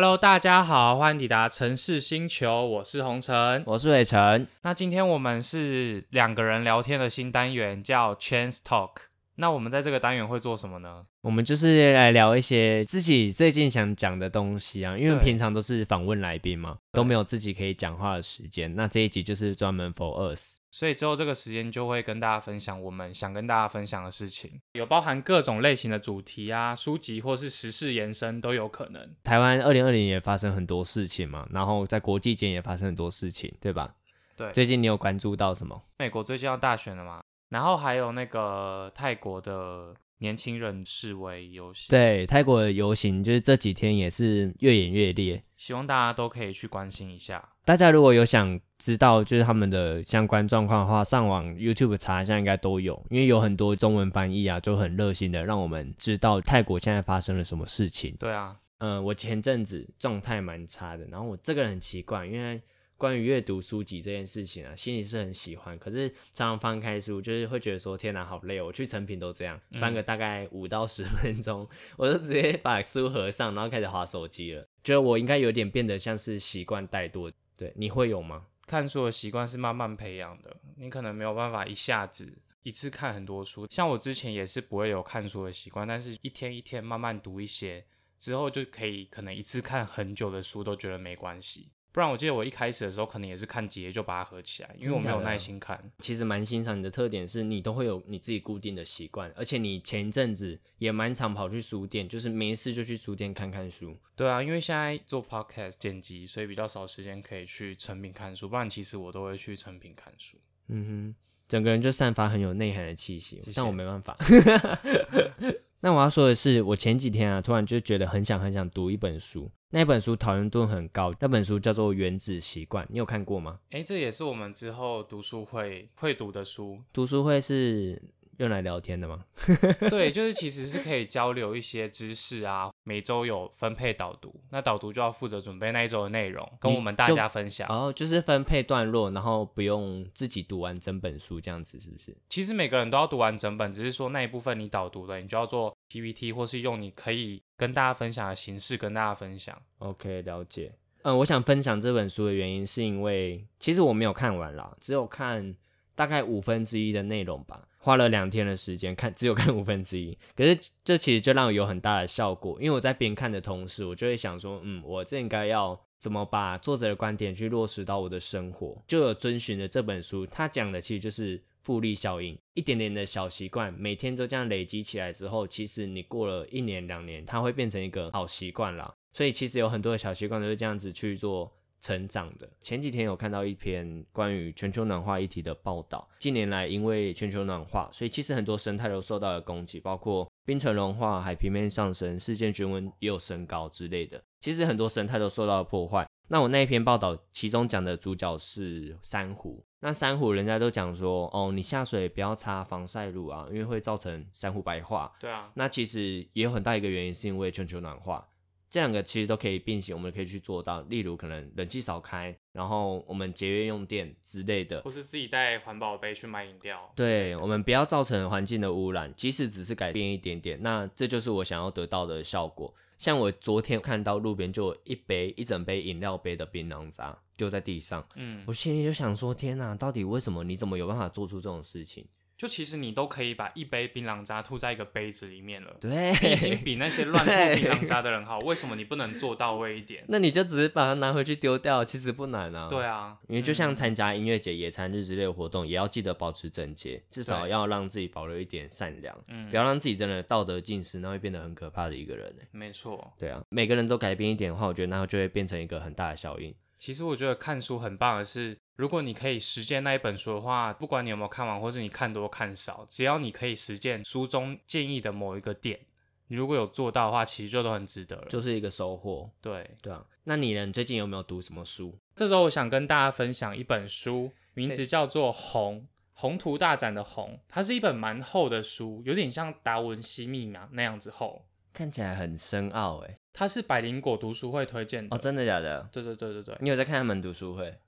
Hello，大家好，欢迎抵达城市星球，我是红尘。我是伟成。那今天我们是两个人聊天的新单元，叫 Chance Talk。那我们在这个单元会做什么呢？我们就是来聊一些自己最近想讲的东西啊，因为平常都是访问来宾嘛，都没有自己可以讲话的时间。那这一集就是专门 for us。所以之后这个时间就会跟大家分享我们想跟大家分享的事情，有包含各种类型的主题啊、书籍或是时事延伸都有可能。台湾二零二零也发生很多事情嘛，然后在国际间也发生很多事情，对吧？对，最近你有关注到什么？美国最近要大选了嘛，然后还有那个泰国的年轻人示威游行，，对，泰国的游行就是这几天也是越演越烈。希望大家都可以去关心一下。大家如果有想知道就是他们的相关状况的话，上网 YouTube 查一下应该都有，因为有很多中文翻译啊，就很热心的让我们知道泰国现在发生了什么事情。对啊，嗯，我前阵子状态蛮差的，然后我这个人很奇怪，因为关于阅读书籍这件事情啊，心里是很喜欢，可是常常翻开书，就是会觉得说天哪，好累哦。我去成品都这样，翻个大概五到十分钟，我就直接把书合上，然后开始划手机了。觉得我应该有点变得像是习惯怠惰，对，你会有吗？看书的习惯是慢慢培养的，你可能没有办法一下子一次看很多书。像我之前也是不会有看书的习惯，但是一天一天慢慢读一些之后，就可以可能一次看很久的书都觉得没关系。不然我记得我一开始的时候可能也是看几页就把它合起来，因为我没有耐心看。其实蛮欣赏你的特点是你都会有你自己固定的习惯，而且你前一阵子也蛮常跑去书店，就是没事就去书店看看书。对啊，因为现在做 podcast 剪辑，所以比较少时间可以去成品看书，不然其实我都会去成品看书。嗯哼，整个人就散发很有内涵的气息，谢谢但我没办法。那我要说的是，我前几天啊，突然就觉得很想很想读一本书，那本书讨论度很高，那本书叫做《原子习惯》，你有看过吗？诶，这也是我们之后读书会会读的书。读书会是用来聊天的吗？对，就是其实是可以交流一些知识啊。每周有分配导读，那导读就要负责准备那一周的内容，跟我们大家分享。然后就是分配段落，然后不用自己读完整本书，这样子是不是？其实每个人都要读完整本，只是说那一部分你导读了，你就要做 PPT，或是用你可以跟大家分享的形式跟大家分享。OK，了解。嗯，我想分享这本书的原因是因为，其实我没有看完啦，只有看大概五分之一的内容吧，花了两天的时间看，只有看五分之一。可是这其实就让我有很大的效果，因为我在边看的同时，我就会想说，嗯，我这应该要怎么把作者的观点去落实到我的生活，就有遵循的这本书，它讲的其实就是。复利效应，一点点的小习惯，每天都这样累积起来之后，其实你过了一年两年，它会变成一个好习惯啦。所以其实有很多的小习惯都是这样子去做成长的。前几天有看到一篇关于全球暖化议题的报道，近年来因为全球暖化，所以其实很多生态都受到了攻击，包括冰层融化、海平面上升、世界均温也有升高之类的。其实很多生态都受到了破坏。那我那一篇报道，其中讲的主角是珊瑚。那珊瑚人家都讲说，哦，你下水不要擦防晒乳啊，因为会造成珊瑚白化。对啊，那其实也有很大一个原因是因为全球暖化，这两个其实都可以并行，我们可以去做到。例如可能冷气少开，然后我们节约用电之类的。或是自己带环保杯去买饮料。对，我们不要造成环境的污染，即使只是改变一点点，那这就是我想要得到的效果。像我昨天看到路边就有一杯一整杯饮料杯的槟榔渣丢在地上，嗯，我心里就想说：天哪，到底为什么？你怎么有办法做出这种事情？就其实你都可以把一杯槟榔渣吐在一个杯子里面了。对，你已经比那些乱吐对槟榔渣的人好，为什么你不能做到位一点？那你就只是把它拿回去丢掉，其实不难啊。对啊，因为就像嗯参加音乐节、野餐日之类的活动，也要记得保持整洁，至少要让自己保留一点善良，嗯不要让自己真的道德尽失，那会变得很可怕的一个人欸没错。对啊，每个人都改变一点的话，我觉得那就会变成一个很大的效应。其实我觉得看书很棒的是，如果你可以实践那一本书的话，不管你有没有看完，或是你看多看少，只要你可以实践书中建议的某一个点，你如果有做到的话，其实就都很值得了。就是一个收获，对，对啊。那你呢？你最近有没有读什么书？这时候我想跟大家分享一本书，名字叫做《红宏图大展》的宏，它是一本蛮厚的书，有点像达文西密码那样子厚。看起来很深奥哎。它是百灵果读书会推荐的。哦，真的假的？对对对对对，你有在看他们读书会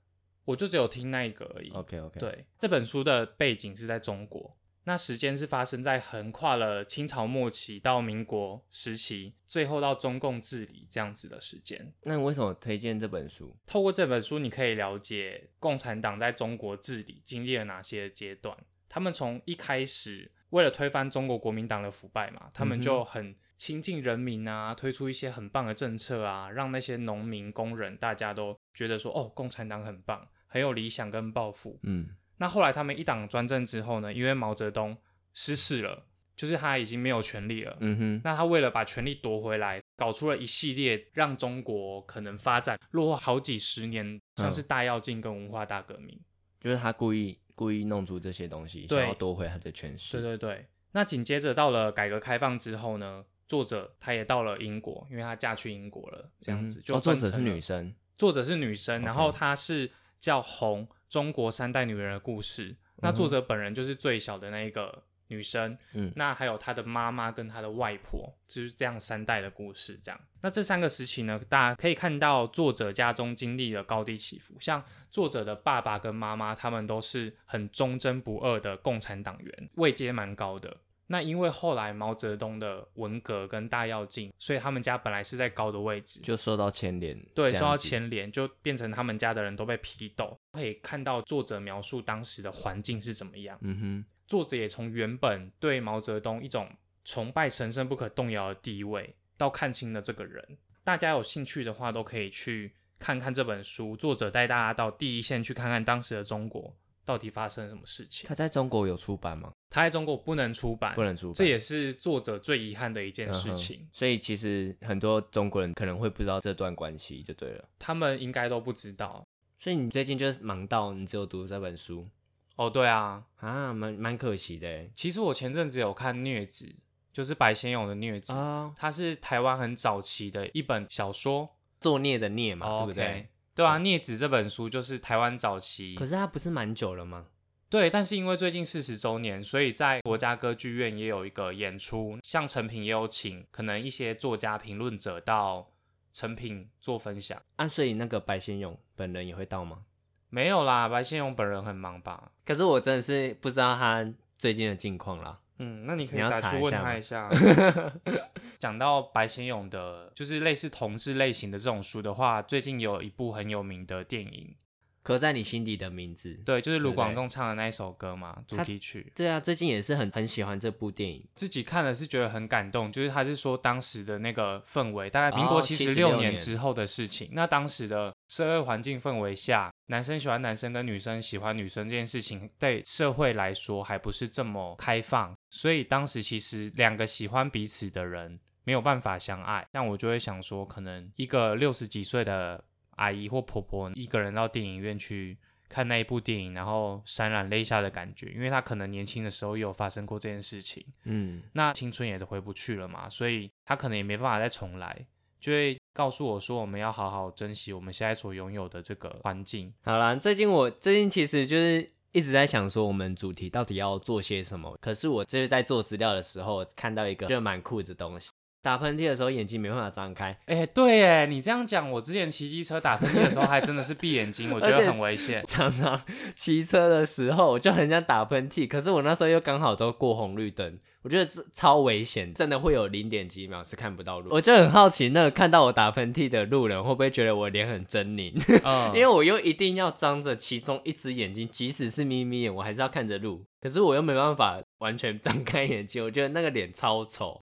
我就只有听那一个而已。？OK OK。，对，这本书的背景是在中国，那时间是发生在横跨了清朝末期到民国时期，最后到中共治理这样子的时间。那你为什么推荐这本书？透过这本书，你可以了解共产党在中国治理经历了哪些阶段。他们从一开始为了推翻中国国民党的腐败嘛，他们就很亲近人民啊，推出一些很棒的政策啊，让那些农民、工人大家都觉得说，哦，共产党很棒，很有理想跟抱负。嗯，那后来他们一党专政之后呢，因为毛泽东失势了，就是他已经没有权力了。嗯哼，那他为了把权力夺回来，搞出了一系列让中国可能发展落后好几十年，像是大跃进跟文化大革命。就是他故意故意弄出这些东西，想要夺回他的权势。对对对。那紧接着到了改革开放之后呢，作者她也到了英国，因为她嫁去英国了，这样子、就嗯哦作者是女生，作者是女生，然后她是叫红中国三代女人的故事。那作者本人就是最小的那一个女生，嗯那还有她的妈妈跟她的外婆，就是这样三代的故事。这样，那这三个时期呢，大家可以看到作者家中经历了高低起伏。像作者的爸爸跟妈妈，他们都是很忠贞不二的共产党员，位阶蛮高的。那因为后来毛泽东的文革跟大跃进，所以他们家本来是在高的位置，就受到牵连，对，受到。牵连，就变成他们家的人都被批斗。可以看到作者描述当时的环境是怎么样。嗯哼，作者也从原本对毛泽东一种崇拜神圣不可动摇的地位，到看清了这个人。大家有兴趣的话，都可以去看看这本书。作者带大家到第一线去看看当时的中国到底发生了什么事情。他在中国有出版吗？他在中国不能出版，不能出版，这也是作者最遗憾的一件事情。所以其实很多中国人可能会不知道这段关系，就对了。他们应该都不知道。所以你最近就是忙到你只有读这本书哦，对啊，啊，蛮蛮可惜的欸其实我前阵子有看《疟子》，就是白先勇的《疟子》啊，它是台湾很早期的一本小说，作孽的孽嘛，哦对不对？对啊，《孽子》这本书就是台湾早期可，是它不是蛮久了吗？对，但是因为最近四十周年，所以在国家歌剧院也有一个演出，像成品也有请可能一些作家评论者到成品做分享。啊，所以那个白先勇本人也会到吗？没有啦，白先勇本人很忙吧？可是我真的是不知道他最近的近况啦。嗯，那你可以打去问他一下。讲到白先勇的，就是类似同志类型的这种书的话，最近有一部很有名的电影，刻在你心底的名字。对，就是卢广仲唱的那一首歌嘛，主题曲。对啊，最近也是很很喜欢这部电影。自己看了是觉得很感动，就是他是说当时的那个氛围，大概民哦国七十六年年之后的事情。那当时的社会环境氛围下，男生喜欢男生跟女生喜欢女生这件事情，对社会来说还不是这么开放，所以当时其实两个喜欢彼此的人没有办法相爱。但我就会想说，可能一个六十几岁的阿姨或婆婆，一个人到电影院去。看那一部电影，然后潸然泪下的感觉，因为她可能年轻的时候也有发生过这件事情，嗯，那青春也都回不去了嘛，所以她可能也没办法再重来，就会告诉我说，我们要好好珍惜我们现在所拥有的这个环境。好啦，最近我最近其实就是一直在想说，我们主题到底要做些什么。可是我就是在做资料的时候，看到一个就蛮酷的东西。打喷嚏的时候，眼睛没办法张开，哎、对哎，你这样讲，我之前骑机车打喷嚏的时候，还真的是闭眼睛，我觉得很危险。常常骑车的时候，我就很想打喷嚏，可是我那时候又刚好都过红绿灯，我觉得这超危险，真的会有零点几秒是看不到路。我就很好奇，那个看到我打喷嚏的路人会不会觉得我脸很狰狞？嗯，因为我又一定要张着其中一只眼睛，即使是眯眯眼，我还是要看着路。可是我又没办法完全 张开眼睛，我觉得那个脸超丑。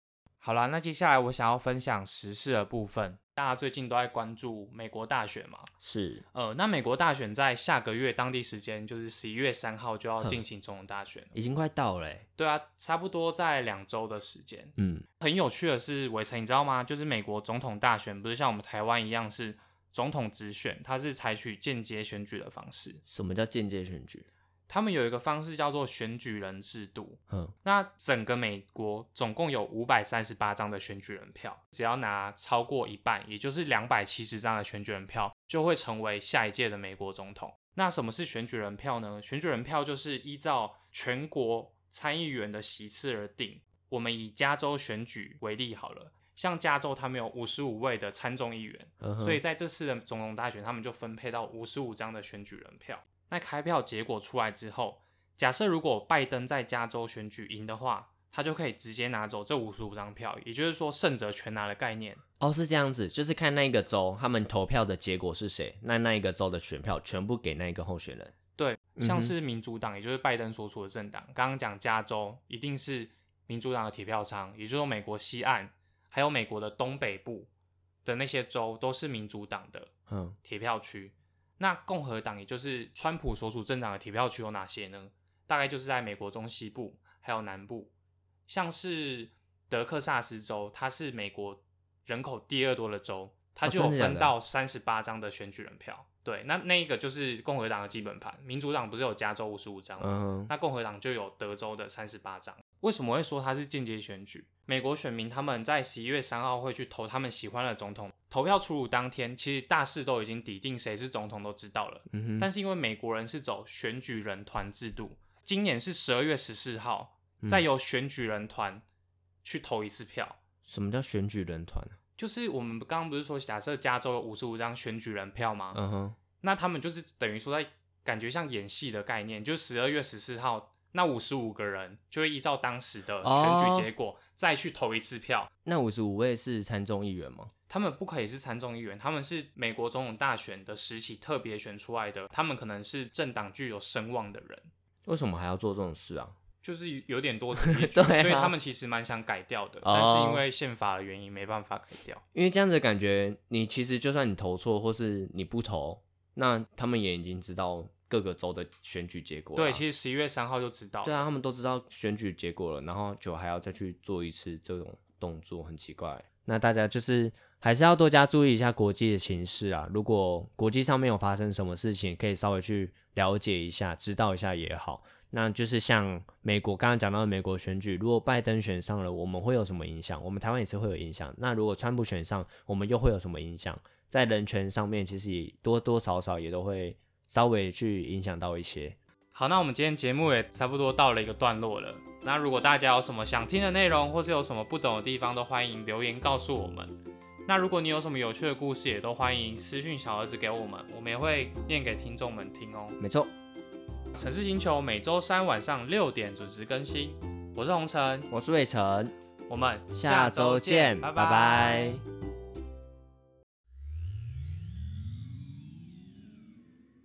好啦，那接下来我想要分享时事的部分。大家最近都在关注美国大选嘛？是，呃，那美国大选在下个月当地时间就是十一月三号就要进行总统大选了。已经快到了欸。对啊，差不多在两周的时间。嗯，很有趣的是，伟成，你知道吗？就是美国总统大选不是像我们台湾一样是总统直选，它是采取间接选举的方式。什么叫间接选举？他们有一个方式叫做选举人制度。嗯，那整个美国总共有五百三十八张的选举人票，只要拿超过一半，也就是两百七十张的选举人票，就会成为下一届的美国总统。那什么是选举人票呢？选举人票就是依照全国参议员的席次而定。我们以加州选举为例好了，像加州他们有五十五位的参众议员，所以在这次的总统大选，他们就分配到五十五张的选举人票。那开票结果出来之后，假设如果拜登在加州选举赢的话，他就可以直接拿走这五十五张票，也就是说胜者全拿的概念。哦，是这样子，就是看那一个州他们投票的结果是谁，那那一个州的选票全部给那一个候选人。对，像是民主党，也就是拜登所处的政党，刚刚讲加州一定是民主党的铁票仓，也就是说美国西岸还有美国的东北部的那些州都是民主党的嗯，铁票区。那共和党，也就是川普所属政党的铁票区有哪些呢？大概就是在美国中西部还有南部，像是德克萨斯州，它是美国人口第二多的州，它哦就有分到三十八张的选举人票。对，那那一个就是共和党的基本盘，民主党不是有加州五十五张吗？嗯，那共和党就有德州的三十八张。为什么会说它是间接选举？美国选民他们在十一月三号会去投他们喜欢的总统，投票出炉当天，其实大势都已经抵定谁是总统都知道了。嗯，但是因为美国人是走选举人团制度，今年是十二月十四号，嗯再由选举人团去投一次票。什么叫选举人团？就是我们刚刚不是说，假设加州有五十五张选举人票吗？嗯哼，那他们就是等于说在感觉像演戏的概念，就十二月十四号那五十五个人就会依照当时的选哦举结果、再去投一次票。那五十五位是参众议员吗？他们不可以是参众议员，他们是美国总统大选的时期特别选出来的，他们可能是政党具有声望的人，为什么还要做这种事啊？就是有点多此一举，啊所以他们其实蛮想改掉的，哦但是因为宪法的原因没办法改掉。因为这样子的感觉，你其实就算你投错，或是你不投，那他们也已经知道各个州的选举结果啊。对，其实十一月三号就知道。对啊，他们都知道选举结果了，然后就还要再去做一次这种动作，很奇怪。那大家就是还是要多加注意一下国际的形势啊。如果国际上面有发生什么事情，可以稍微去了解一下，知道一下也好。那就是像美国刚刚讲到的美国选举，如果拜登选上了，我们会有什么影响？我们台湾也是会有影响。那如果川普选上，我们又会有什么影响？在人权上面，其实也多多少少也都会稍微去影响到一些。好，那我们今天节目也差不多到了一个段落了。那如果大家有什么想听的内容，或是有什么不懂的地方，都欢迎留言告诉我们。那如果你有什么有趣的故事，也都欢迎私讯小儿子给我们，我们也会念给听众们听哦。没错，城市星球每周三晚上六点准时更新，我是红尘，我是魏晨。我们下周见，拜拜拜